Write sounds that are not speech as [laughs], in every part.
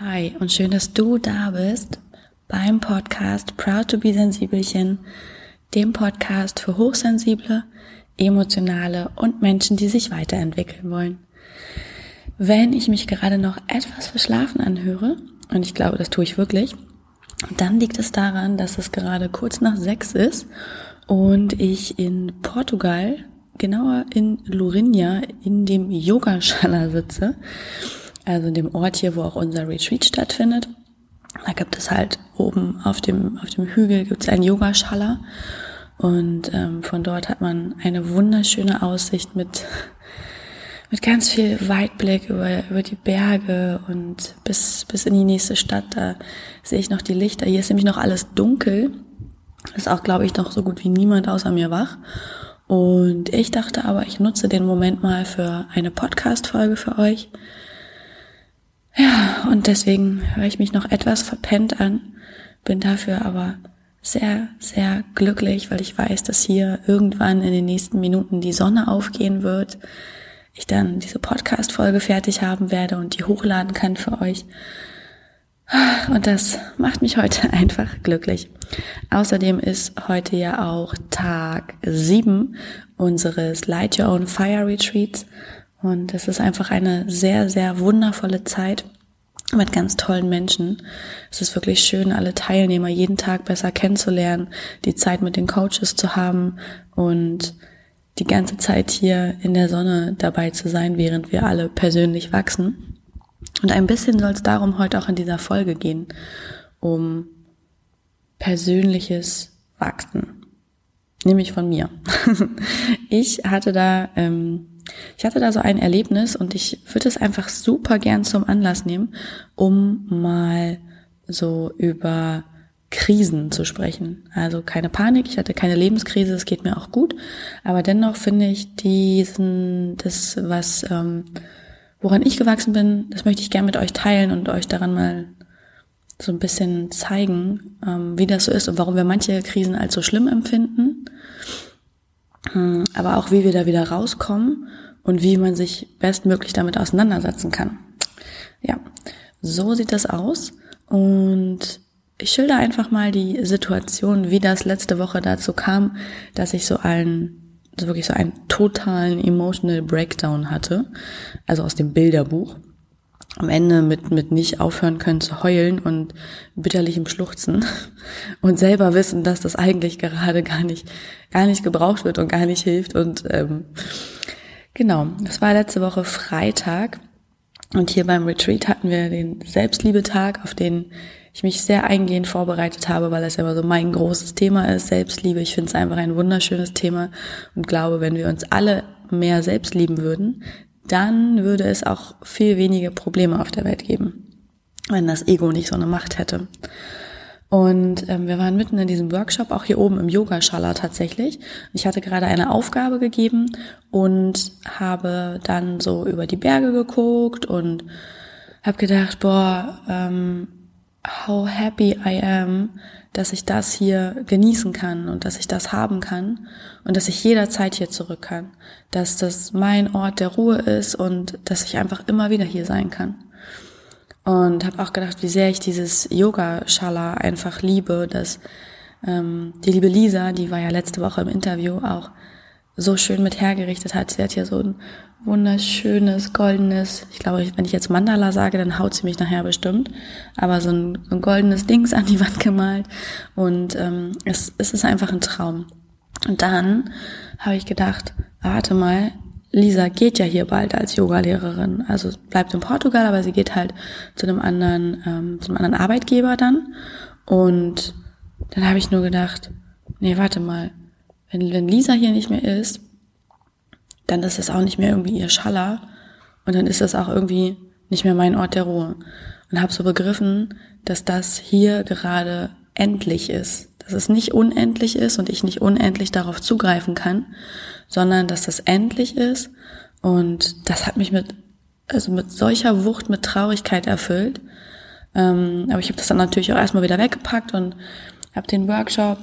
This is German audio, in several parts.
Hi und schön, dass du da bist beim Podcast Proud to be Sensibelchen, dem Podcast für Hochsensible, Emotionale und Menschen, die sich weiterentwickeln wollen. Wenn ich mich gerade noch etwas verschlafen anhöre, und ich glaube, das tue ich wirklich, dann liegt es daran, dass es gerade kurz nach sechs ist und ich in Portugal, genauer in Lourinha, in dem Yogaschala sitze also in dem Ort hier, wo auch unser Retreat stattfindet. Da gibt es halt oben auf dem, auf dem Hügel gibt es einen Yogaschaller und ähm, von dort hat man eine wunderschöne Aussicht mit, mit ganz viel Weitblick über, über die Berge und bis, bis in die nächste Stadt. Da sehe ich noch die Lichter. Hier ist nämlich noch alles dunkel. Ist auch, glaube ich, noch so gut wie niemand außer mir wach. Und ich dachte aber, ich nutze den Moment mal für eine Podcast-Folge für euch ja, und deswegen höre ich mich noch etwas verpennt an, bin dafür aber sehr, sehr glücklich, weil ich weiß, dass hier irgendwann in den nächsten Minuten die Sonne aufgehen wird, ich dann diese Podcast-Folge fertig haben werde und die hochladen kann für euch. Und das macht mich heute [laughs] einfach glücklich. Außerdem ist heute ja auch Tag sieben unseres Light Your Own Fire Retreats. Und es ist einfach eine sehr, sehr wundervolle Zeit mit ganz tollen Menschen. Es ist wirklich schön, alle Teilnehmer jeden Tag besser kennenzulernen, die Zeit mit den Coaches zu haben und die ganze Zeit hier in der Sonne dabei zu sein, während wir alle persönlich wachsen. Und ein bisschen soll es darum heute auch in dieser Folge gehen, um persönliches Wachsen. Nämlich von mir. [laughs] ich hatte da ähm, ich hatte da so ein Erlebnis und ich würde es einfach super gern zum Anlass nehmen, um mal so über Krisen zu sprechen. Also keine Panik, ich hatte keine Lebenskrise, es geht mir auch gut, aber dennoch finde ich diesen, das, was, ähm, woran ich gewachsen bin, das möchte ich gern mit euch teilen und euch daran mal so ein bisschen zeigen, ähm, wie das so ist und warum wir manche Krisen als so schlimm empfinden. Hm, aber auch wie wir da wieder rauskommen und wie man sich bestmöglich damit auseinandersetzen kann. Ja, so sieht das aus. Und ich schilder einfach mal die Situation, wie das letzte Woche dazu kam, dass ich so einen, so wirklich so einen totalen emotional Breakdown hatte, also aus dem Bilderbuch am Ende mit, mit nicht aufhören können zu heulen und bitterlichem Schluchzen [laughs] und selber wissen, dass das eigentlich gerade gar nicht, gar nicht gebraucht wird und gar nicht hilft. Und ähm, genau, das war letzte Woche Freitag und hier beim Retreat hatten wir den Selbstliebetag, auf den ich mich sehr eingehend vorbereitet habe, weil es ja immer so mein großes Thema ist, Selbstliebe. Ich finde es einfach ein wunderschönes Thema und glaube, wenn wir uns alle mehr selbst lieben würden, dann würde es auch viel weniger Probleme auf der Welt geben, wenn das Ego nicht so eine Macht hätte. Und ähm, wir waren mitten in diesem Workshop, auch hier oben im Yoga-Schala tatsächlich. Ich hatte gerade eine Aufgabe gegeben und habe dann so über die Berge geguckt und habe gedacht, boah, ähm, how happy I am, dass ich das hier genießen kann und dass ich das haben kann und dass ich jederzeit hier zurück kann, dass das mein Ort der Ruhe ist und dass ich einfach immer wieder hier sein kann. Und habe auch gedacht, wie sehr ich dieses Yoga-Shala einfach liebe, dass ähm, die liebe Lisa, die war ja letzte Woche im Interview auch so schön mit hergerichtet hat. Sie hat ja so ein wunderschönes, goldenes, ich glaube, wenn ich jetzt Mandala sage, dann haut sie mich nachher bestimmt, aber so ein, so ein goldenes Dings [laughs] an die Wand gemalt und ähm, es, es ist einfach ein Traum. Und dann habe ich gedacht, warte mal, Lisa geht ja hier bald als Yogalehrerin, also bleibt in Portugal, aber sie geht halt zu einem anderen, ähm, zu einem anderen Arbeitgeber dann und dann habe ich nur gedacht, nee, warte mal, wenn, wenn Lisa hier nicht mehr ist, dann ist es auch nicht mehr irgendwie ihr Schaller und dann ist es auch irgendwie nicht mehr mein Ort der Ruhe. Und habe so begriffen, dass das hier gerade endlich ist, dass es nicht unendlich ist und ich nicht unendlich darauf zugreifen kann, sondern dass das endlich ist und das hat mich mit also mit solcher Wucht, mit Traurigkeit erfüllt. Ähm, aber ich habe das dann natürlich auch erstmal wieder weggepackt und habe den Workshop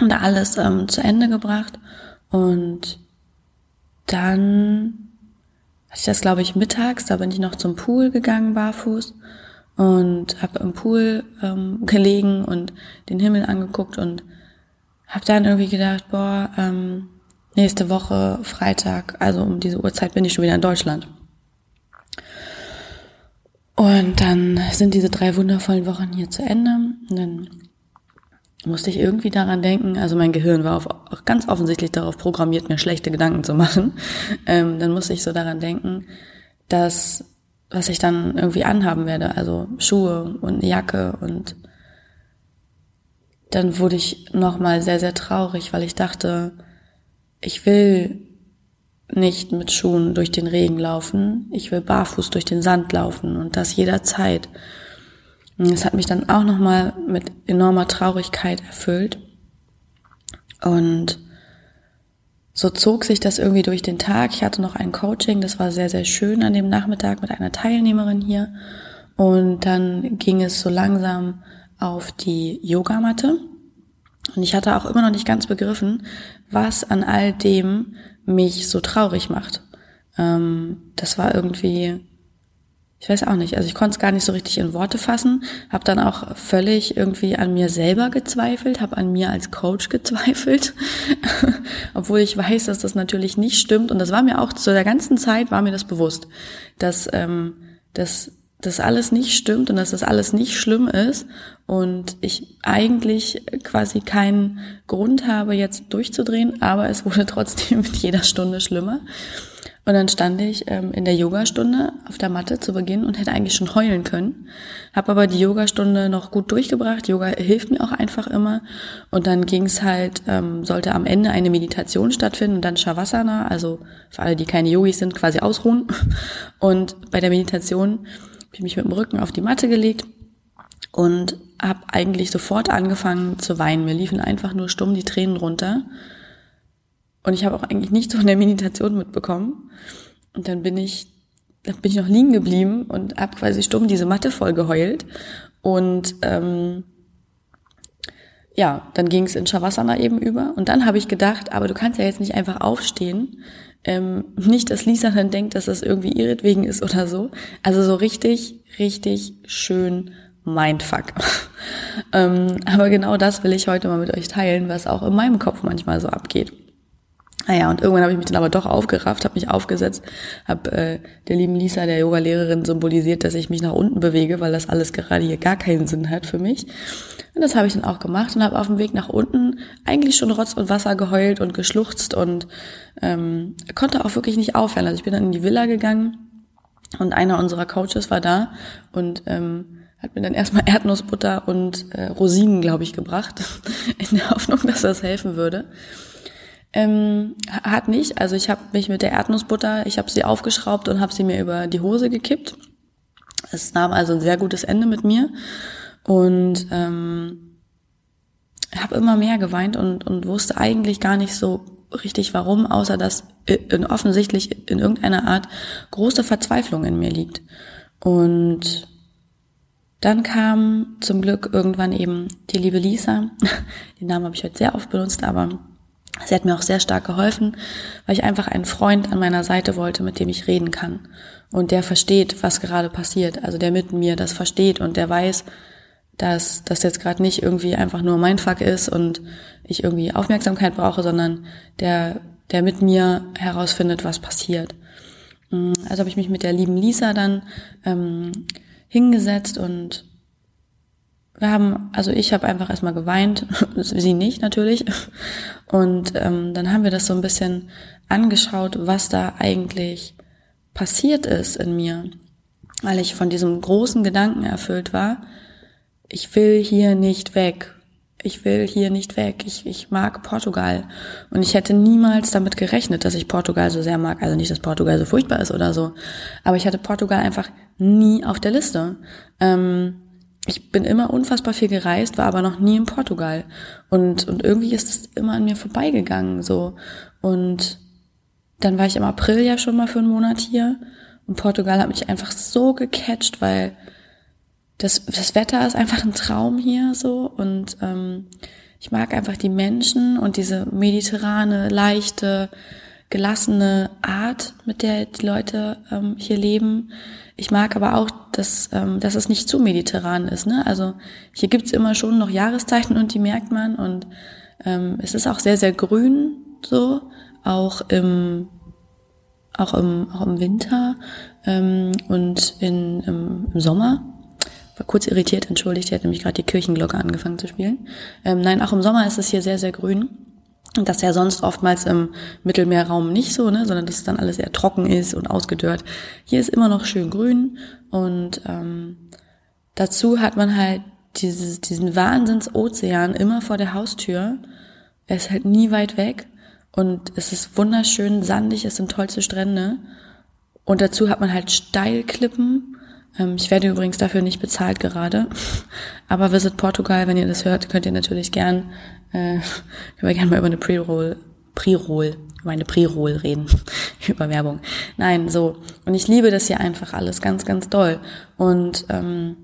und alles ähm, zu Ende gebracht und dann hatte ich das, glaube ich, mittags, da bin ich noch zum Pool gegangen, barfuß. und habe im Pool ähm, [laughs] gelegen und den Himmel angeguckt und habe dann irgendwie gedacht, boah, ähm, nächste Woche Freitag, also um diese Uhrzeit bin ich schon wieder in Deutschland. Und dann sind diese drei wundervollen Wochen hier zu Ende. Und dann musste ich irgendwie daran denken, also mein Gehirn war auf, auch ganz offensichtlich darauf programmiert, mir schlechte Gedanken zu machen. [laughs] Ähm, dann musste ich so daran denken, dass was ich dann irgendwie anhaben werde, also Schuhe und eine Jacke und dann wurde ich nochmal sehr, sehr traurig, weil ich dachte, ich will nicht mit Schuhen durch den Regen laufen, ich will barfuß durch den Sand laufen und das jederzeit. Das hat mich dann auch nochmal mit enormer Traurigkeit erfüllt. Und so zog sich das irgendwie durch den Tag. Ich hatte noch ein Coaching, das war sehr, sehr schön an dem Nachmittag mit einer Teilnehmerin hier. Und dann ging es so langsam auf die Yogamatte. Und ich hatte auch immer noch nicht ganz begriffen, was an all dem mich so traurig macht. Ähm, das war irgendwie, ich weiß auch nicht, also ich konnte es gar nicht so richtig in Worte fassen, habe dann auch völlig irgendwie an mir selber gezweifelt, habe an mir als Coach gezweifelt, [laughs] obwohl ich weiß, dass das natürlich nicht stimmt. Und das war mir auch zu der ganzen Zeit war mir das bewusst, dass ähm, dass das alles nicht stimmt und dass das alles nicht schlimm ist und ich eigentlich quasi keinen Grund habe, jetzt durchzudrehen, aber es wurde [laughs] trotzdem mit jeder Stunde schlimmer. Und dann stand ich ähm, in der Yogastunde auf der Matte zu Beginn und hätte eigentlich schon heulen können, habe aber die Yogastunde noch gut durchgebracht. Yoga hilft mir auch einfach immer. Und dann ging es halt, ähm, sollte am Ende eine Meditation stattfinden und dann Shavasana, also für alle, die keine Yogis sind, quasi ausruhen. [laughs] Und bei der Meditation habe ich mich mit dem Rücken auf die Matte gelegt und habe eigentlich sofort angefangen zu weinen. Mir liefen einfach nur stumm die Tränen runter. Und ich habe auch eigentlich nichts von der Meditation mitbekommen. Und dann bin ich, dann bin ich noch liegen geblieben und habe quasi stumm diese Matte voll geheult. Und ähm, ja, dann ging es in Shavasana eben über. Und dann habe ich gedacht, aber du kannst ja jetzt nicht einfach aufstehen. Ähm, nicht, dass Lisa dann denkt, dass das irgendwie ihretwegen ist oder so. Also so richtig, richtig schön Mindfuck. [laughs] ähm, aber genau das will ich heute mal mit euch teilen, was auch in meinem Kopf manchmal so abgeht. Naja, und irgendwann habe ich mich dann aber doch aufgerafft, habe mich aufgesetzt, habe äh, der lieben Lisa, der Yoga-Lehrerin, symbolisiert, dass ich mich nach unten bewege, weil das alles gerade hier gar keinen Sinn hat für mich. Und das habe ich dann auch gemacht und habe auf dem Weg nach unten eigentlich schon Rotz und Wasser geheult und geschluchzt und ähm, konnte auch wirklich nicht aufhören. Also ich bin dann in die Villa gegangen und einer unserer Coaches war da und ähm, hat mir dann erstmal Erdnussbutter und äh, Rosinen, glaube ich, gebracht, [laughs] in der Hoffnung, dass das helfen würde. Ähm, hat nicht. Also ich habe mich mit der Erdnussbutter, ich habe sie aufgeschraubt und habe sie mir über die Hose gekippt. Es nahm also ein sehr gutes Ende mit mir und ähm, habe immer mehr geweint und, und wusste eigentlich gar nicht so richtig warum, außer dass in, offensichtlich in irgendeiner Art große Verzweiflung in mir liegt. Und dann kam zum Glück irgendwann eben die liebe Lisa. [laughs] Den Namen habe ich heute sehr oft benutzt, aber sie hat mir auch sehr stark geholfen, weil ich einfach einen Freund an meiner Seite wollte, mit dem ich reden kann. Und der versteht, was gerade passiert. Also der mit mir das versteht und der weiß, dass das jetzt gerade nicht irgendwie einfach nur mein Fuck ist und ich irgendwie Aufmerksamkeit brauche, sondern der, der mit mir herausfindet, was passiert. Mm, also habe ich mich mit der lieben Lisa dann ähm, hingesetzt und wir haben, also ich habe einfach erstmal geweint, [laughs] sie nicht natürlich. Und ähm, dann haben wir das so ein bisschen angeschaut, was da eigentlich passiert ist in mir, weil ich von diesem großen Gedanken erfüllt war, ich will hier nicht weg. Ich will hier nicht weg. Ich, ich mag Portugal. Und ich hätte niemals damit gerechnet, dass ich Portugal so sehr mag. Also nicht, dass Portugal so furchtbar ist oder so. Aber ich hatte Portugal einfach nie auf der Liste. Ähm, ich bin immer unfassbar viel gereist, war aber noch nie in Portugal. Und, und irgendwie ist es immer an mir vorbeigegangen, so. Und dann war ich im April ja schon mal für einen Monat hier. Und Portugal hat mich einfach so gecatcht, weil das, das Wetter ist einfach ein Traum hier, so. Und, ähm, ich mag einfach die Menschen und diese mediterrane, leichte, gelassene Art, mit der die Leute ähm, hier leben. Ich mag aber auch, dass, ähm, dass es nicht zu mediterran ist. Ne? Also hier gibt's immer schon noch Jahreszeiten und die merkt man. Und ähm, es ist auch sehr, sehr grün so, auch im, auch im, auch im Winter ähm, und in, im, im Sommer. War kurz irritiert, entschuldigt, die hat nämlich gerade die Kirchenglocke angefangen zu spielen. Ähm, nein, auch im Sommer ist es hier sehr, sehr grün. Das ja sonst oftmals im Mittelmeerraum nicht so, ne, sondern dass es dann alles eher trocken ist und ausgedörrt. Hier ist immer noch schön grün und ähm, dazu hat man halt dieses, diesen Wahnsinnsozean immer vor der Haustür. Er ist halt nie weit weg und es ist wunderschön sandig, es sind tollste Strände. Und dazu hat man halt Steilklippen. Ähm, ich werde übrigens dafür nicht bezahlt gerade. Aber Visit Portugal, wenn ihr das hört, könnt ihr natürlich gern, äh, [laughs] können wir gerne mal über eine Pre-Roll, Pre-Roll, über eine Pre-Roll reden. [laughs] über Werbung. Nein, so. Und ich liebe das hier einfach alles ganz, ganz doll. Und ähm,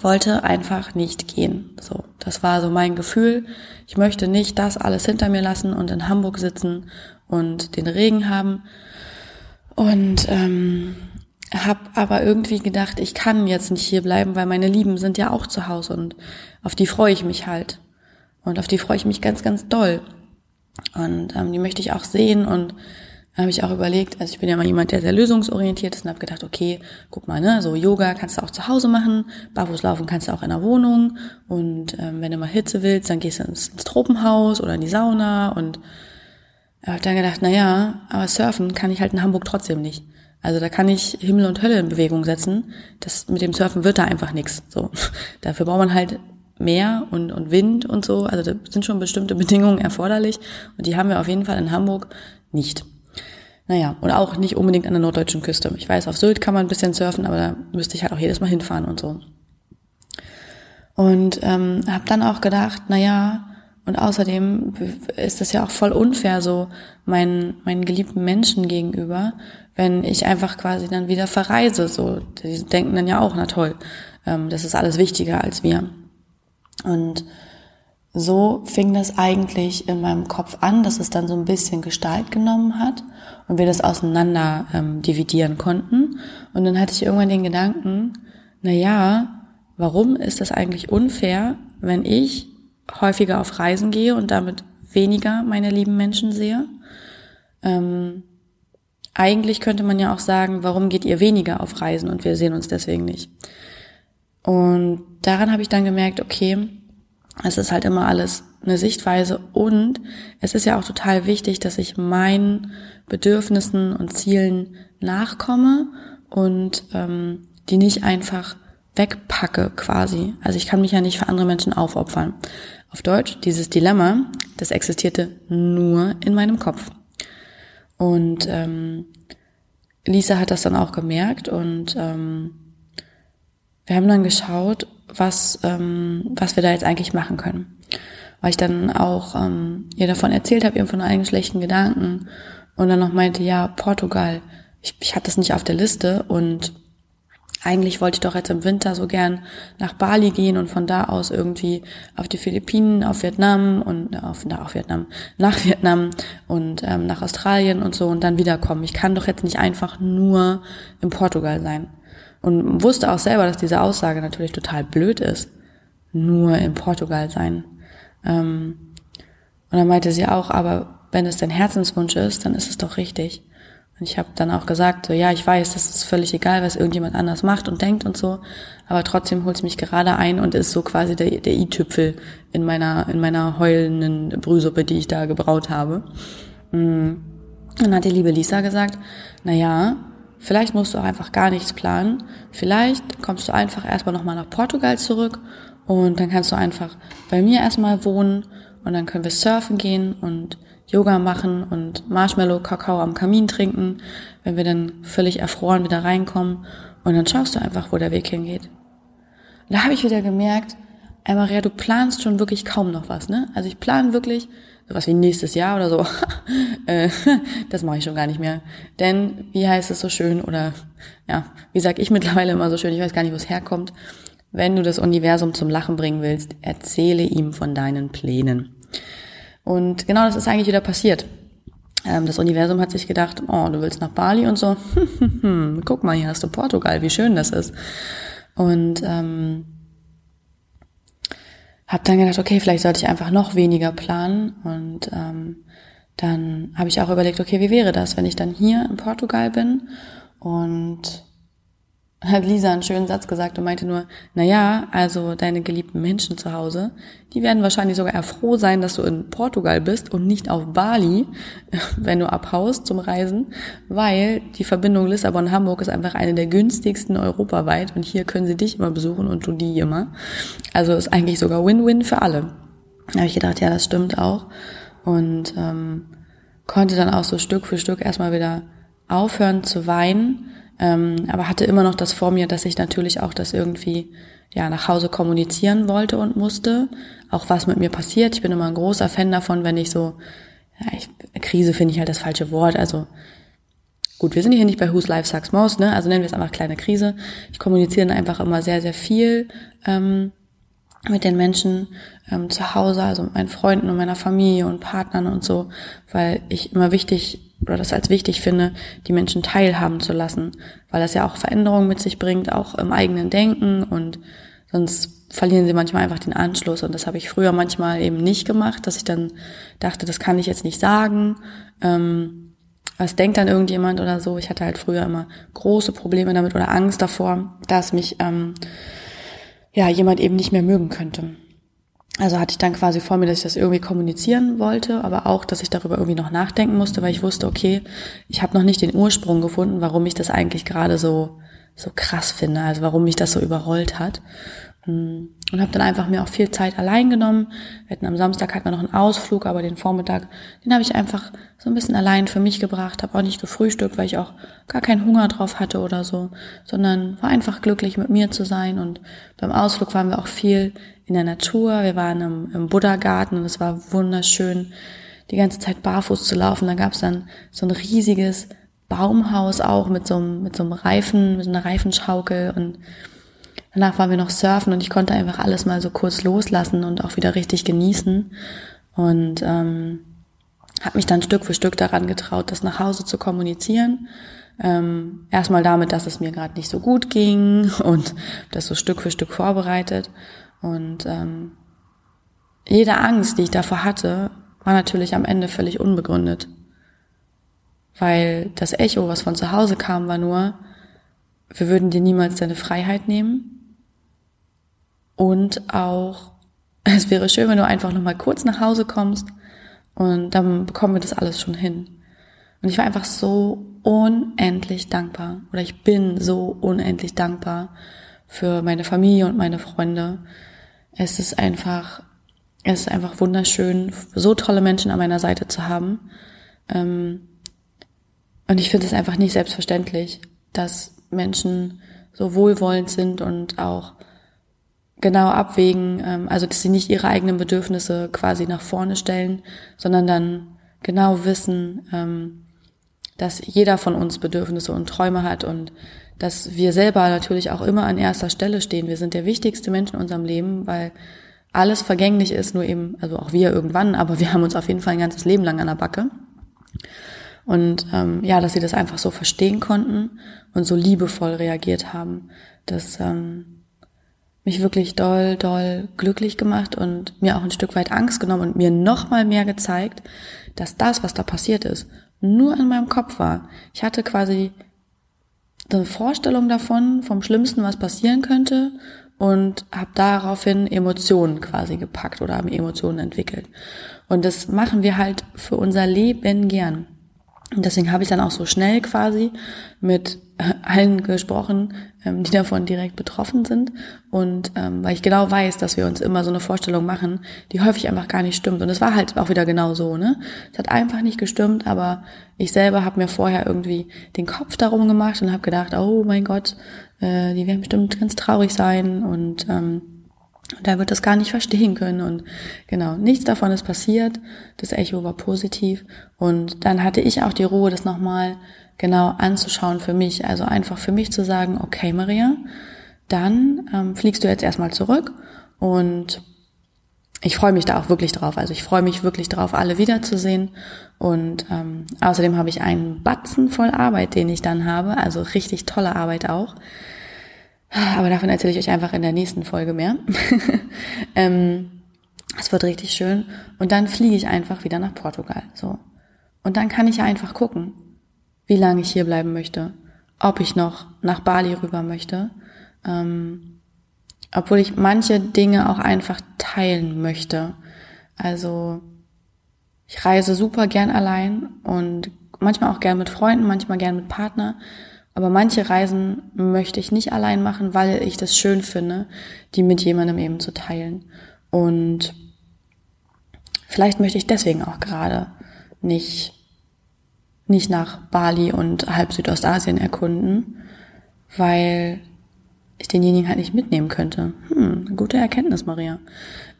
wollte einfach nicht gehen. So, das war so mein Gefühl. Ich möchte nicht das alles hinter mir lassen und in Hamburg sitzen und den Regen haben, und ähm, habe aber irgendwie gedacht, ich kann jetzt nicht hier bleiben, weil meine Lieben sind ja auch zu Hause und auf die freue ich mich halt. Und auf die freue ich mich ganz, ganz doll. Und ähm, die möchte ich auch sehen und habe ich auch überlegt, also ich bin ja mal jemand, der sehr lösungsorientiert ist und habe gedacht, okay, guck mal, ne, so Yoga kannst du auch zu Hause machen, barfuß laufen kannst du auch in der Wohnung und ähm, wenn du mal Hitze willst, dann gehst du ins, ins Tropenhaus oder in die Sauna und hat dann gedacht, na ja, aber surfen kann ich halt in Hamburg trotzdem nicht. Also da kann ich Himmel und Hölle in Bewegung setzen. Das mit dem Surfen wird da einfach nichts. So, [laughs] dafür braucht man halt Meer und, und Wind und so. Also da sind schon bestimmte [laughs] Bedingungen erforderlich und die haben wir auf jeden Fall in Hamburg nicht. Naja, und auch nicht unbedingt an der norddeutschen Küste. Ich weiß, auf Sylt kann man ein bisschen surfen, aber da müsste ich halt auch jedes Mal hinfahren und so. Und ähm, habe dann auch gedacht, na ja, und außerdem ist das ja auch voll unfair so meinen, meinen geliebten Menschen gegenüber, wenn ich einfach quasi dann wieder verreise. So, die denken dann ja auch, na toll, ähm, das ist alles wichtiger als wir. Und so fing das eigentlich in meinem Kopf an, dass es dann so ein bisschen Gestalt genommen hat und wir das auseinander ähm, dividieren konnten. Und dann hatte ich irgendwann den Gedanken, na ja, warum ist das eigentlich unfair, wenn ich häufiger auf Reisen gehe und damit weniger meine lieben Menschen sehe. Ähm, eigentlich könnte man ja auch sagen, warum geht ihr weniger auf Reisen und wir sehen uns deswegen nicht. Und daran habe ich dann gemerkt, okay, es ist halt immer alles eine Sichtweise und es ist ja auch total wichtig, dass ich meinen Bedürfnissen und Zielen nachkomme und ähm, die nicht einfach wegpacke quasi. Also ich kann mich ja nicht für andere Menschen aufopfern. Auf Deutsch, dieses Dilemma, das existierte nur in meinem Kopf. Und ähm, Lisa hat das dann auch gemerkt und ähm, wir haben dann geschaut, was, ähm, was wir da jetzt eigentlich machen können. Weil ich dann auch ähm, ihr davon erzählt habe, eben von eigenen schlechten Gedanken und dann noch meinte, ja, Portugal, ich, ich hatte das nicht auf der Liste und eigentlich wollte ich doch jetzt im Winter so gern nach Bali gehen und von da aus irgendwie auf die Philippinen, auf Vietnam und auf, na, auf Vietnam, nach [laughs] Vietnam und ähm, nach Australien und so und dann wiederkommen. Ich kann doch jetzt nicht einfach nur in Portugal sein. Und wusste auch selber, dass diese Aussage natürlich total blöd ist. Nur in Portugal sein. Ähm, und dann meinte sie auch, aber wenn es dein Herzenswunsch ist, dann ist es doch richtig. Und ich habe dann auch gesagt, so ja, ich weiß, das ist völlig egal, was irgendjemand anders macht und denkt und so, aber trotzdem holt es mich gerade ein und ist so quasi der, der i-Tüpfel in meiner, in meiner heulenden Brühsuppe, die ich da gebraut habe. Mm. Dann hat die liebe Lisa gesagt, na ja, vielleicht musst du auch einfach gar nichts planen. Vielleicht kommst du einfach erstmal nochmal nach Portugal zurück und dann kannst du einfach bei mir erstmal wohnen und dann können wir surfen gehen und Yoga machen und Marshmallow-Kakao am Kamin trinken, wenn wir dann völlig erfroren wieder reinkommen. Und dann schaust du einfach, wo der Weg hingeht. Und da habe ich wieder gemerkt, ey Maria, du planst schon wirklich kaum noch was, ne? Also ich plane wirklich sowas wie nächstes Jahr oder so. [laughs] Äh, das mache ich schon gar nicht mehr. Denn, wie heißt es so schön, oder ja, wie sag ich mittlerweile immer so schön, ich weiß gar nicht, wo es herkommt. Wenn du das Universum zum Lachen bringen willst, erzähle ihm von deinen Plänen. Und genau das ist eigentlich wieder passiert. ähm, das Universum hat sich gedacht, oh, du willst nach Bali und so, [laughs] guck mal, hier hast du Portugal, wie schön das ist. Und ähm, habe dann gedacht, okay, vielleicht sollte ich einfach noch weniger planen. Und ähm, dann habe ich auch überlegt, okay, wie wäre das, wenn ich dann hier in Portugal bin und hat Lisa einen schönen Satz gesagt und meinte nur, na ja, also deine geliebten Menschen zu Hause, die werden wahrscheinlich sogar eher froh sein, dass du in Portugal bist und nicht auf Bali, [laughs] wenn du abhaust zum Reisen, weil die Verbindung Lissabon-Hamburg ist einfach eine der günstigsten europaweit und hier können sie dich immer besuchen und du die immer. Also ist eigentlich sogar Win-Win für alle. Da habe ich gedacht, ja, das stimmt auch und ähm, konnte dann auch so Stück für Stück erstmal wieder aufhören zu weinen ähm, aber hatte immer noch das vor mir, dass ich natürlich auch das irgendwie ja nach Hause kommunizieren wollte und musste, auch was mit mir passiert. Ich bin immer ein großer Fan davon, wenn ich so ja, ich, Krise finde ich halt das falsche Wort, also Gut, wir sind hier nicht bei Whose Life Sucks Most, ne? Also nennen wir es einfach kleine Krise. Ich kommuniziere einfach immer sehr, sehr viel ähm, mit den Menschen ähm, zu Hause, also mit meinen Freunden und meiner Familie und Partnern und so, weil ich immer wichtig oder das als wichtig finde, die Menschen teilhaben zu lassen, weil das ja auch Veränderungen mit sich bringt, auch im eigenen Denken und sonst verlieren sie manchmal einfach den Anschluss und das habe ich früher manchmal eben nicht gemacht, dass ich dann dachte, das kann ich jetzt nicht sagen. Ähm, was denkt dann irgendjemand oder so? Ich hatte halt früher immer große Probleme damit oder Angst davor, dass mich ähm, ja jemand eben nicht mehr mögen könnte. Also hatte ich dann quasi vor mir, dass ich das irgendwie kommunizieren wollte, aber auch, dass ich darüber irgendwie noch nachdenken musste, weil ich wusste, okay, ich habe noch nicht den Ursprung gefunden, warum ich das eigentlich gerade so so krass finde, also warum mich das so überrollt hat. Und habe dann einfach mir auch viel Zeit allein genommen. Wir hatten am Samstag hatten wir noch einen Ausflug, aber den Vormittag, den habe ich einfach so ein bisschen allein für mich gebracht, habe auch nicht gefrühstückt, weil ich auch gar keinen Hunger drauf hatte oder so, sondern war einfach glücklich mit mir zu sein. Und beim Ausflug waren wir auch viel in der Natur. Wir waren im, im Buddha-Garten und es war wunderschön, die ganze Zeit barfuß zu laufen. Da gab es dann so ein riesiges Baumhaus auch mit so einem, mit so einem Reifen, mit so einer Reifenschaukel und danach waren wir noch surfen und ich konnte einfach alles mal so kurz loslassen und auch wieder richtig genießen und ähm, habe mich dann Stück für Stück daran getraut, das nach Hause zu kommunizieren. Ähm, erstmal damit, dass es mir gerade nicht so gut ging [laughs] und das so Stück für Stück vorbereitet und ähm, jede Angst, die ich davor hatte, war natürlich am Ende völlig unbegründet. Weil das Echo, was von zu Hause kam, war nur, wir würden dir niemals deine Freiheit nehmen. Und auch, [laughs] es wäre schön, wenn du einfach nochmal kurz nach Hause kommst und dann bekommen wir das alles schon hin. Und ich war einfach so unendlich dankbar. Oder ich bin so unendlich dankbar für meine Familie und meine Freunde, es ist einfach, es ist einfach wunderschön, so tolle Menschen an meiner Seite zu haben. Ähm, und ich finde es einfach nicht selbstverständlich, dass Menschen so wohlwollend sind und auch genau abwägen, ähm, also dass sie nicht ihre eigenen Bedürfnisse quasi nach vorne stellen, sondern dann genau wissen, ähm, dass jeder von uns Bedürfnisse und Träume hat und dass wir selber natürlich auch immer an erster Stelle stehen. Wir sind der wichtigste Mensch in unserem Leben, weil alles vergänglich ist, nur eben, also auch wir irgendwann, aber wir haben uns auf jeden Fall ein ganzes Leben lang an der Backe. Und ähm, ja, dass sie das einfach so verstehen konnten und so liebevoll reagiert haben, das ähm, mich wirklich doll, doll glücklich gemacht und mir auch ein Stück weit Angst genommen und mir noch mal mehr gezeigt, dass das, was da passiert ist, nur in meinem Kopf war. Ich hatte quasi eine Vorstellung davon, vom Schlimmsten, was passieren könnte und habe daraufhin Emotionen quasi gepackt oder haben Emotionen entwickelt. Und das machen wir halt für unser Leben gern. Und deswegen habe ich dann auch so schnell quasi mit allen gesprochen, ähm, die davon direkt betroffen sind. Und ähm, weil ich genau weiß, dass wir uns immer so eine Vorstellung machen, die häufig einfach gar nicht stimmt. Und es war halt auch wieder genau so, ne? Es hat einfach nicht gestimmt, aber ich selber habe mir vorher irgendwie den Kopf darum gemacht und habe gedacht, oh mein Gott, äh, die werden bestimmt ganz traurig sein und ähm, und er wird das gar nicht verstehen können. Und genau, nichts davon ist passiert. Das Echo war positiv. Und dann hatte ich auch die Ruhe, das nochmal genau anzuschauen für mich. Also einfach für mich zu sagen, okay, Maria, dann ähm, fliegst du jetzt erstmal zurück und ich freue mich da auch wirklich drauf. Also ich freue mich wirklich drauf, alle wiederzusehen. Und ähm, außerdem habe ich einen Batzen voll Arbeit, den ich dann habe. Also richtig tolle Arbeit auch. Aber davon erzähle ich euch einfach in der nächsten Folge mehr. [laughs] ähm, es wird richtig schön. Und dann fliege ich einfach wieder nach Portugal. So. Und dann kann ich ja einfach gucken, wie lange ich hier bleiben möchte. Ob ich noch nach Bali rüber möchte. Ähm, obwohl ich manche Dinge auch einfach teilen möchte. Also ich reise super gern allein und manchmal auch gern mit Freunden, manchmal gern mit Partner. Aber manche Reisen möchte ich nicht allein machen, weil ich das schön finde, die mit jemandem eben zu teilen. Und vielleicht möchte ich deswegen auch gerade nicht, nicht nach Bali und halb Südostasien erkunden, weil ich denjenigen halt nicht mitnehmen könnte. Hm, gute Erkenntnis, Maria.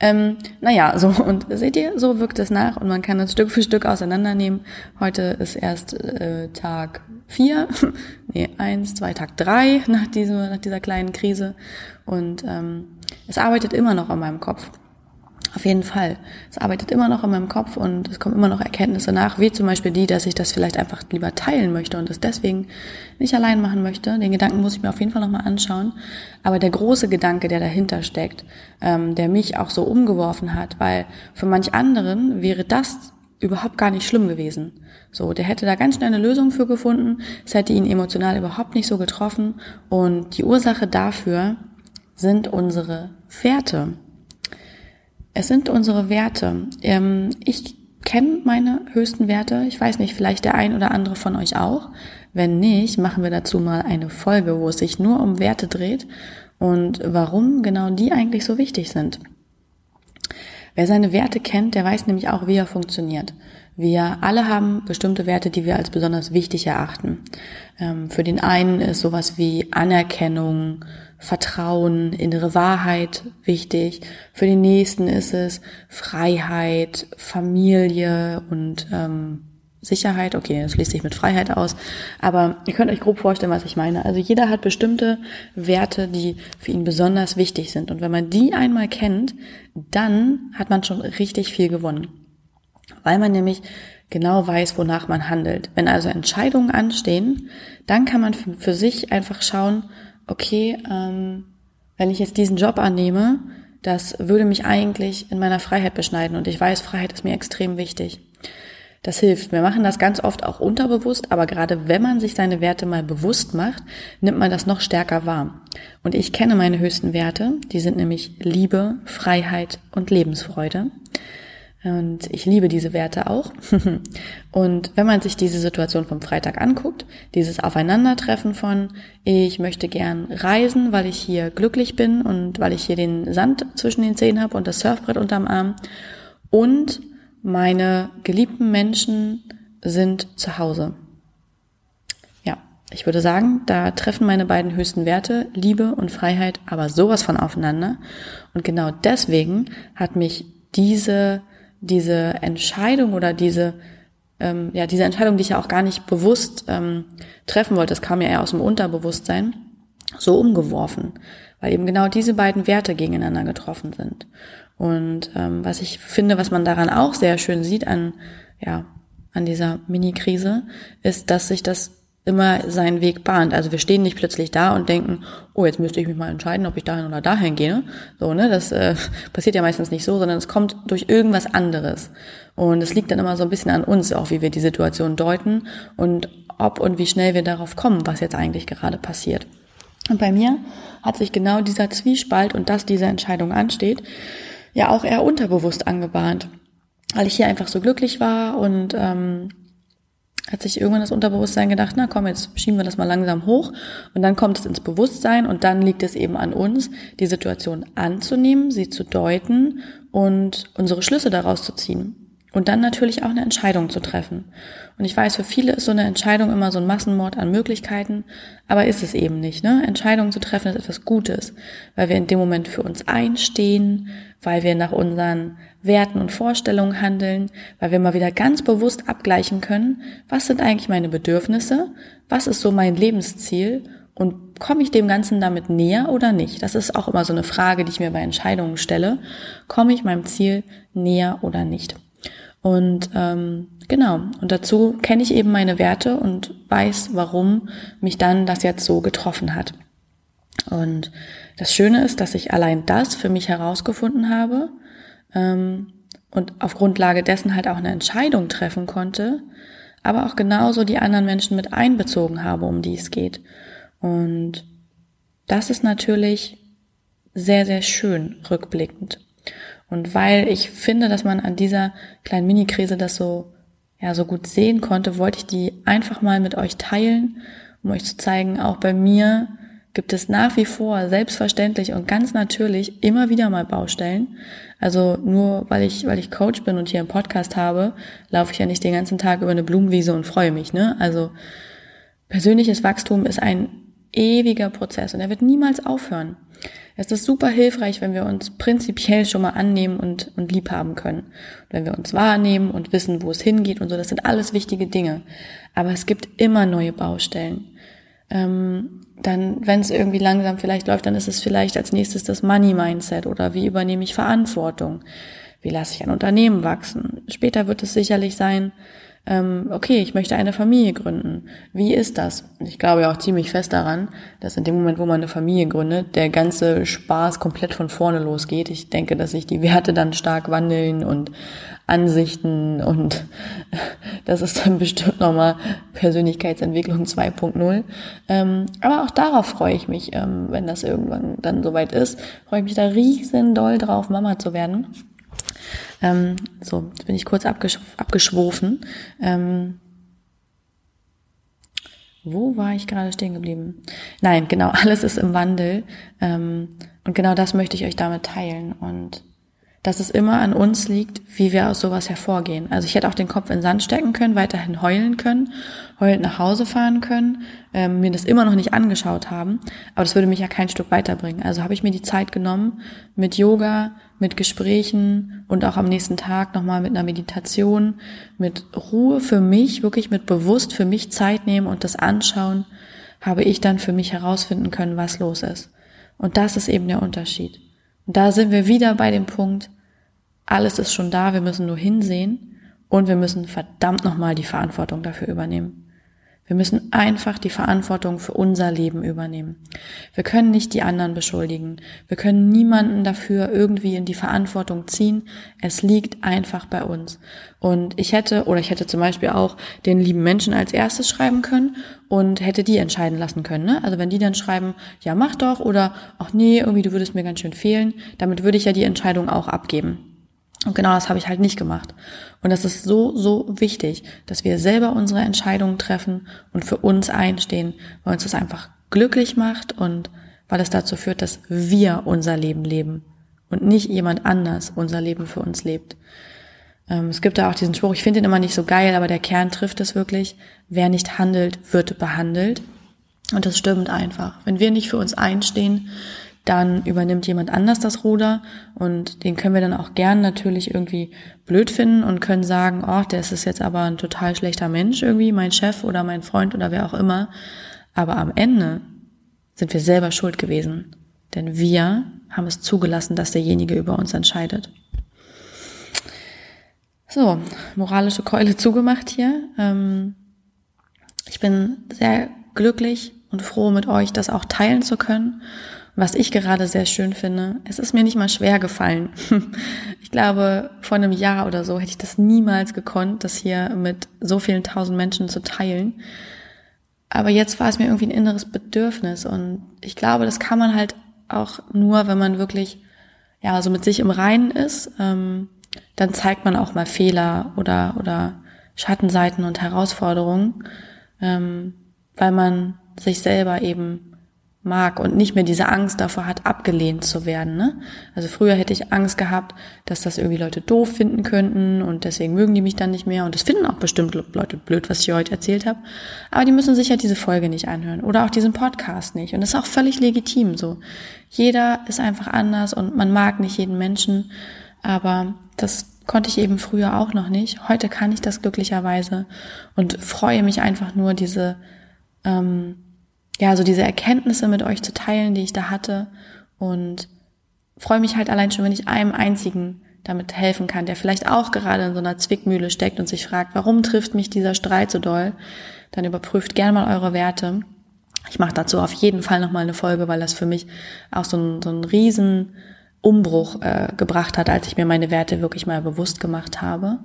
Ähm, naja, so, und seht ihr, so wirkt es nach und man kann es Stück für Stück auseinandernehmen. Heute ist erst äh, Tag vier, [laughs] nee, eins, zwei, Tag drei nach, diesem, nach dieser kleinen Krise. Und ähm, es arbeitet immer noch an meinem Kopf. Auf jeden Fall. Es arbeitet immer noch in meinem Kopf und es kommen immer noch Erkenntnisse nach, wie zum Beispiel die, dass ich das vielleicht einfach lieber teilen möchte und es deswegen nicht allein machen möchte. Den Gedanken muss ich mir auf jeden Fall nochmal anschauen. Aber der große Gedanke, der dahinter steckt, ähm, der mich auch so umgeworfen hat, weil für manch anderen wäre das überhaupt gar nicht schlimm gewesen. So, der hätte da ganz schnell eine Lösung für gefunden. Es hätte ihn emotional überhaupt nicht so getroffen. Und die Ursache dafür sind unsere Werte. Es sind unsere Werte. Ähm, ich kenne meine höchsten Werte. Ich weiß nicht, vielleicht der ein oder andere von euch auch. Wenn nicht, machen wir dazu mal eine Folge, wo es sich nur um Werte dreht und warum genau die eigentlich so wichtig sind. Wer seine Werte kennt, der weiß nämlich auch, wie er funktioniert. Wir alle haben bestimmte Werte, die wir als besonders wichtig erachten. Ähm, für den einen ist sowas wie Anerkennung, Vertrauen, innere Wahrheit wichtig. Für den nächsten ist es Freiheit, Familie und ähm, Sicherheit. Okay, das schließt sich mit Freiheit aus. Aber ihr könnt euch grob vorstellen, was ich meine. Also jeder hat bestimmte Werte, die für ihn besonders wichtig sind. Und wenn man die einmal kennt, dann hat man schon richtig viel gewonnen. Weil man nämlich genau weiß, wonach man handelt. Wenn also Entscheidungen anstehen, dann kann man für sich einfach schauen, okay, ähm, wenn ich jetzt diesen Job annehme, das würde mich eigentlich in meiner Freiheit beschneiden und ich weiß, Freiheit ist mir extrem wichtig. Das hilft. Wir machen das ganz oft auch unterbewusst, aber gerade wenn man sich seine Werte mal bewusst macht, nimmt man das noch stärker wahr. Und ich kenne meine höchsten Werte, die sind nämlich Liebe, Freiheit und Lebensfreude. Und ich liebe diese Werte auch. [laughs] und wenn man sich diese Situation vom Freitag anguckt, dieses Aufeinandertreffen von, ich möchte gern reisen, weil ich hier glücklich bin und weil ich hier den Sand zwischen den Zähnen habe und das Surfbrett unterm Arm und meine geliebten Menschen sind zu Hause. Ja, ich würde sagen, da treffen meine beiden höchsten Werte, Liebe und Freiheit, aber sowas von aufeinander. Und genau deswegen hat mich diese diese Entscheidung oder diese ähm, ja diese Entscheidung, die ich ja auch gar nicht bewusst ähm, treffen wollte, das kam ja eher aus dem Unterbewusstsein, so umgeworfen, weil eben genau diese beiden Werte gegeneinander getroffen sind. Und ähm, was ich finde, was man daran auch sehr schön sieht an ja an dieser Mini-Krise, ist, dass sich das immer seinen Weg bahnt. Also wir stehen nicht plötzlich da und denken, oh, jetzt müsste ich mich mal entscheiden, ob ich dahin oder dahin gehe. So, ne, das äh, [laughs] passiert ja meistens nicht so, sondern es kommt durch irgendwas anderes. Und es liegt dann immer so ein bisschen an uns, auch wie wir die Situation deuten und ob und wie schnell wir darauf kommen, was jetzt eigentlich gerade passiert. Und bei mir hat sich genau dieser Zwiespalt und dass diese Entscheidung ansteht, ja auch eher unterbewusst angebahnt. Weil ich hier einfach so glücklich war und ähm, hat sich irgendwann das Unterbewusstsein gedacht, na komm, jetzt schieben wir das mal langsam hoch und dann kommt es ins Bewusstsein und dann liegt es eben an uns, die Situation anzunehmen, sie zu deuten und unsere Schlüsse daraus zu ziehen. Und dann natürlich auch eine Entscheidung zu treffen. Und ich weiß, für viele ist so eine Entscheidung immer so ein Massenmord an Möglichkeiten, aber ist es eben nicht. Ne? Entscheidungen zu treffen ist etwas Gutes, weil wir in dem Moment für uns einstehen, weil wir nach unseren Werten und Vorstellungen handeln, weil wir mal wieder ganz bewusst abgleichen können, was sind eigentlich meine Bedürfnisse, was ist so mein Lebensziel und komme ich dem Ganzen damit näher oder nicht? Das ist auch immer so eine Frage, die ich mir bei Entscheidungen stelle. Komme ich meinem Ziel näher oder nicht? Und ähm, genau, und dazu kenne ich eben meine Werte und weiß, warum mich dann das jetzt so getroffen hat. Und das Schöne ist, dass ich allein das für mich herausgefunden habe ähm, und auf Grundlage dessen halt auch eine Entscheidung treffen konnte, aber auch genauso die anderen Menschen mit einbezogen habe, um die es geht. Und das ist natürlich sehr, sehr schön rückblickend. Und weil ich finde, dass man an dieser kleinen Mini-Krise das so, ja, so gut sehen konnte, wollte ich die einfach mal mit euch teilen, um euch zu zeigen, auch bei mir gibt es nach wie vor selbstverständlich und ganz natürlich immer wieder mal Baustellen. Also nur weil ich, weil ich Coach bin und hier einen Podcast habe, laufe ich ja nicht den ganzen Tag über eine Blumenwiese und freue mich, ne? Also persönliches Wachstum ist ein ewiger Prozess und er wird niemals aufhören. Es ist super hilfreich, wenn wir uns prinzipiell schon mal annehmen und, und lieb haben können. Und wenn wir uns wahrnehmen und wissen, wo es hingeht und so, das sind alles wichtige Dinge. Aber es gibt immer neue Baustellen. Ähm, dann, wenn es irgendwie langsam vielleicht läuft, dann ist es vielleicht als nächstes das Money-Mindset oder wie übernehme ich Verantwortung? Wie lasse ich ein Unternehmen wachsen? Später wird es sicherlich sein, ähm, okay, ich möchte eine Familie gründen. Wie ist das? Ich glaube ja auch ziemlich fest daran, dass in dem Moment, wo man eine Familie gründet, der ganze Spaß komplett von vorne losgeht. Ich denke, dass sich die Werte dann stark wandeln und Ansichten und [laughs] das ist dann bestimmt nochmal Persönlichkeitsentwicklung 2.0. Ähm, aber auch darauf freue ich mich, ähm, wenn das irgendwann dann soweit ist, freue ich mich da riesen doll drauf, Mama zu werden. Ähm, so, jetzt bin ich kurz abgesch abgeschwofen. Ähm, wo war ich gerade stehen geblieben? Nein, genau, [laughs] alles ist im Wandel. Ähm, und genau das möchte ich euch damit teilen. Und dass es immer an uns liegt, wie wir aus sowas hervorgehen. Also ich hätte auch den Kopf in den Sand stecken können, weiterhin heulen können, heulend nach Hause fahren können, ähm, mir das immer noch nicht angeschaut haben, aber das würde mich ja kein Stück weiterbringen. Also habe ich mir die Zeit genommen, mit Yoga, mit Gesprächen und auch am nächsten Tag nochmal mit einer Meditation, mit Ruhe für mich, wirklich mit bewusst für mich Zeit nehmen und das anschauen, habe ich dann für mich herausfinden können, was los ist. Und das ist eben der Unterschied. Da sind wir wieder bei dem Punkt, alles ist schon da, wir müssen nur hinsehen und wir müssen verdammt nochmal die Verantwortung dafür übernehmen. Wir müssen einfach die Verantwortung für unser Leben übernehmen. Wir können nicht die anderen beschuldigen. Wir können niemanden dafür irgendwie in die Verantwortung ziehen. Es liegt einfach bei uns. Und ich hätte, oder ich hätte zum Beispiel auch den lieben Menschen als erstes schreiben können und hätte die entscheiden lassen können. Ne? Also wenn die dann schreiben, ja mach doch oder ach nee, irgendwie du würdest mir ganz schön fehlen, damit würde ich ja die Entscheidung auch abgeben. Und genau das habe ich halt nicht gemacht. Und das ist so, so wichtig, dass wir selber unsere Entscheidungen treffen und für uns einstehen, weil uns das einfach glücklich macht und weil es dazu führt, dass wir unser Leben leben und nicht jemand anders unser Leben für uns lebt. Ähm, es gibt da auch diesen Spruch, ich finde ihn immer nicht so geil, aber der Kern trifft es wirklich. Wer nicht handelt, wird behandelt. Und das stimmt einfach. Wenn wir nicht für uns einstehen, dann übernimmt jemand anders das Ruder und den können wir dann auch gern natürlich irgendwie blöd finden und können sagen, oh, der ist jetzt aber ein total schlechter Mensch irgendwie, mein Chef oder mein Freund oder wer auch immer. Aber am Ende sind wir selber schuld gewesen, denn wir haben es zugelassen, dass derjenige über uns entscheidet. So, moralische Keule [laughs] zugemacht hier. Ähm, ich bin sehr glücklich und froh mit euch, das auch teilen zu können was ich gerade sehr schön finde, es ist mir nicht mal schwer gefallen. [laughs] Ich glaube, vor einem Jahr oder so hätte ich das niemals gekonnt, das hier mit so vielen tausend Menschen zu teilen. Aber jetzt war es mir irgendwie ein inneres Bedürfnis und ich glaube, das kann man halt auch nur, wenn man wirklich ja so mit sich im Reinen ist. Ähm, dann zeigt man auch mal Fehler oder oder Schattenseiten und Herausforderungen, ähm, weil man sich selber eben mag und nicht mehr diese Angst davor hat, abgelehnt zu werden. Ne? Also früher hätte ich Angst gehabt, dass das irgendwie Leute doof finden könnten und deswegen mögen die mich dann nicht mehr. Und das finden auch bestimmt Leute blöd, was ich heute erzählt habe. Aber die müssen sicher diese Folge nicht anhören oder auch diesen Podcast nicht. Und das ist auch völlig legitim so. Jeder ist einfach anders und man mag nicht jeden Menschen. Aber das konnte ich eben früher auch noch nicht. Heute kann ich das glücklicherweise und freue mich einfach nur, diese ähm, ja, so diese Erkenntnisse mit euch zu teilen, die ich da hatte und freue mich halt allein schon, wenn ich einem einzigen damit helfen kann, der vielleicht auch gerade in so einer Zwickmühle steckt und sich fragt, warum trifft mich dieser Streit so doll, dann überprüft gerne mal eure Werte. Ich mache dazu auf jeden Fall nochmal eine Folge, weil das für mich auch so ein, so ein riesen Umbruch äh, gebracht hat, als ich mir meine Werte wirklich mal bewusst gemacht habe.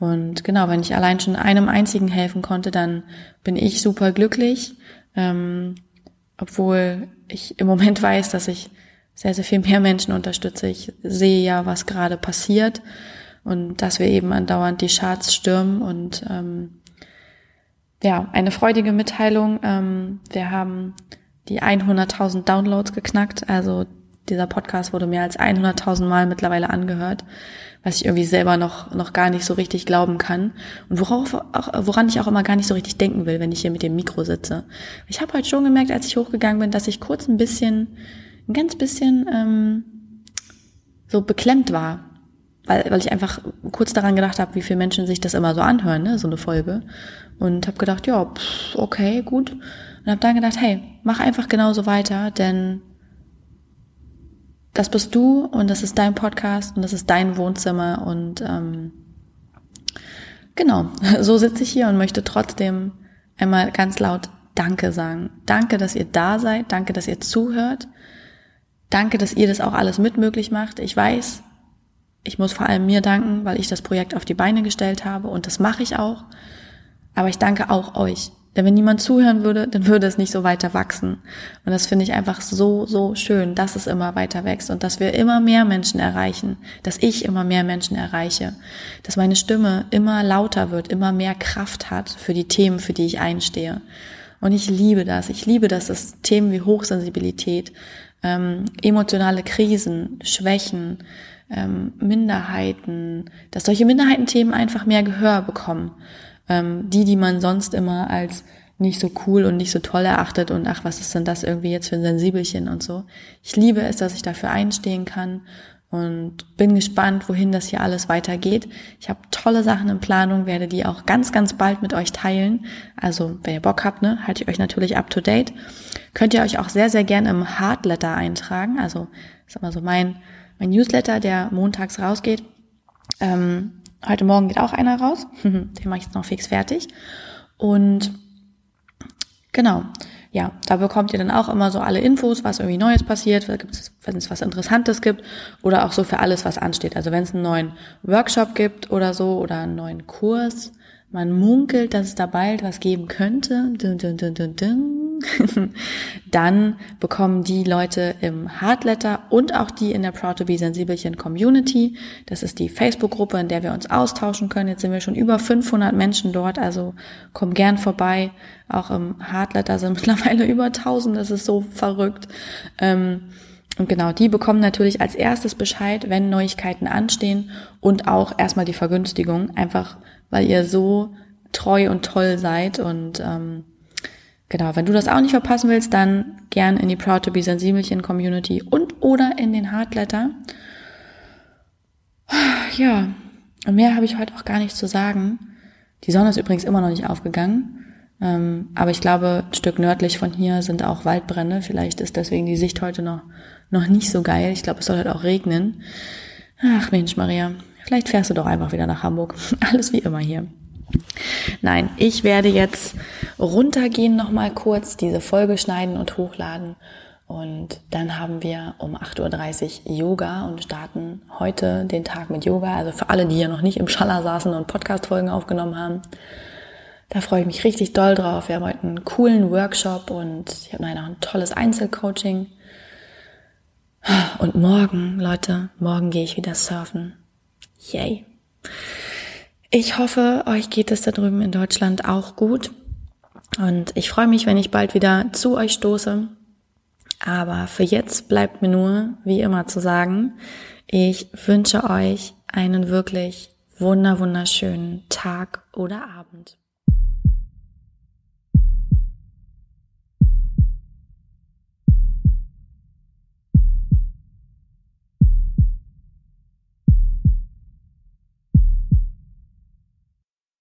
Und genau, wenn ich allein schon einem einzigen helfen konnte, dann bin ich super glücklich. Ähm, obwohl ich im Moment weiß, dass ich sehr, sehr viel mehr Menschen unterstütze. Ich sehe ja, was gerade passiert und dass wir eben andauernd die Charts stürmen und ähm, ja, eine freudige Mitteilung. Ähm, wir haben die 100.000 Downloads geknackt. Also dieser Podcast wurde mehr als 100.000 Mal mittlerweile angehört, was ich irgendwie selber noch, noch gar nicht so richtig glauben kann und worauf auch, woran ich auch immer gar nicht so richtig denken will, wenn ich hier mit dem Mikro sitze. Ich habe heute schon gemerkt, als ich hochgegangen bin, dass ich kurz ein bisschen ein ganz bisschen ähm, so beklemmt war, weil, weil ich einfach kurz daran gedacht habe, wie viele Menschen sich das immer so anhören, ne, so eine Folge. Und habe gedacht, ja, pff, okay, gut. Und habe dann gedacht, hey, mach einfach genauso weiter, denn das bist du und das ist dein Podcast und das ist dein Wohnzimmer und ähm, genau, [laughs] so sitze ich hier und möchte trotzdem einmal ganz laut Danke sagen. Danke, dass ihr da seid, danke, dass ihr zuhört Danke, dass ihr das auch alles mit möglich macht. Ich weiß, ich muss vor allem mir danken, weil ich das Projekt auf die Beine gestellt habe und das mache ich auch. Aber ich danke auch euch. Denn wenn niemand zuhören würde, dann würde es nicht so weiter wachsen. Und das finde ich einfach so, so schön, dass es immer weiter wächst und dass wir immer mehr Menschen erreichen, dass ich immer mehr Menschen erreiche, dass meine Stimme immer lauter wird, immer mehr Kraft hat für die Themen, für die ich einstehe. Und ich liebe das. Ich liebe das, dass Themen wie Hochsensibilität, ähm, emotionale Krisen, Schwächen, ähm, Minderheiten, dass solche Minderheitenthemen einfach mehr Gehör bekommen. Ähm, die, die man sonst immer als nicht so cool und nicht so toll erachtet und ach, was ist denn das irgendwie jetzt für ein Sensibelchen und so. Ich liebe es, dass ich dafür einstehen kann und bin gespannt, wohin das hier alles weitergeht. Ich habe tolle Sachen in Planung, werde die auch ganz, ganz bald mit euch teilen. Also, wenn ihr Bock habt, ne, halte ich euch natürlich up to date. Könnt ihr euch auch sehr, sehr gerne im Hardletter eintragen. Also, sag mal so mein, mein Newsletter, der montags rausgeht. Ähm, heute Morgen geht auch einer raus. [laughs] Den mache ich jetzt noch fix fertig. Und genau ja, da bekommt ihr dann auch immer so alle Infos, was irgendwie Neues passiert, wenn es was Interessantes gibt oder auch so für alles, was ansteht. Also wenn es einen neuen Workshop gibt oder so oder einen neuen Kurs, man munkelt, dass es da bald was geben könnte. Dun, dun, dun, dun, dun. [laughs] dann bekommen die Leute im Hardletter und auch die in der Proud to be Sensibelchen Community. Das ist die Facebook-Gruppe, in der wir uns austauschen können. Jetzt sind wir schon über 500 Menschen dort, also komm gern vorbei. Auch im Hardletter sind [laughs] mittlerweile über 1000, das ist so verrückt. Ähm, und genau, die bekommen natürlich als erstes Bescheid, wenn Neuigkeiten anstehen und auch erstmal die Vergünstigung, einfach weil ihr so treu und toll seid und ähm, Genau, wenn du das auch nicht verpassen willst, dann gern in die Proud to be Sensibelchen Community und oder in den Hardletter. Ja, und mehr habe ich heute auch gar nicht zu sagen. Die Sonne ist übrigens immer noch nicht aufgegangen. Ähm, aber ich glaube, ein Stück nördlich von hier sind auch Waldbrände. Vielleicht ist deswegen die Sicht heute noch, noch nicht so geil. Ich glaube, es soll halt auch regnen. Ach Mensch, Maria, vielleicht fährst du doch einfach wieder nach Hamburg. [laughs] Alles wie immer hier. Nein, ich werde jetzt runtergehen nochmal kurz, diese Folge schneiden und hochladen. Und dann haben wir um 8.30 Uhr Yoga und starten heute den Tag mit Yoga. Also für alle, die hier noch nicht im Schaller saßen und Podcast-Folgen aufgenommen haben. Da freue ich mich richtig doll drauf. Wir haben heute einen coolen Workshop und ich habe noch ein tolles Einzelcoaching. Und morgen, Leute, morgen gehe ich wieder surfen. Yay. Ich hoffe, euch geht es da drüben in Deutschland auch gut. Und ich freue mich, wenn ich bald wieder zu euch stoße. Aber für jetzt bleibt mir nur, wie immer, zu sagen, ich wünsche euch einen wirklich wunder, wunderschönen Tag oder Abend.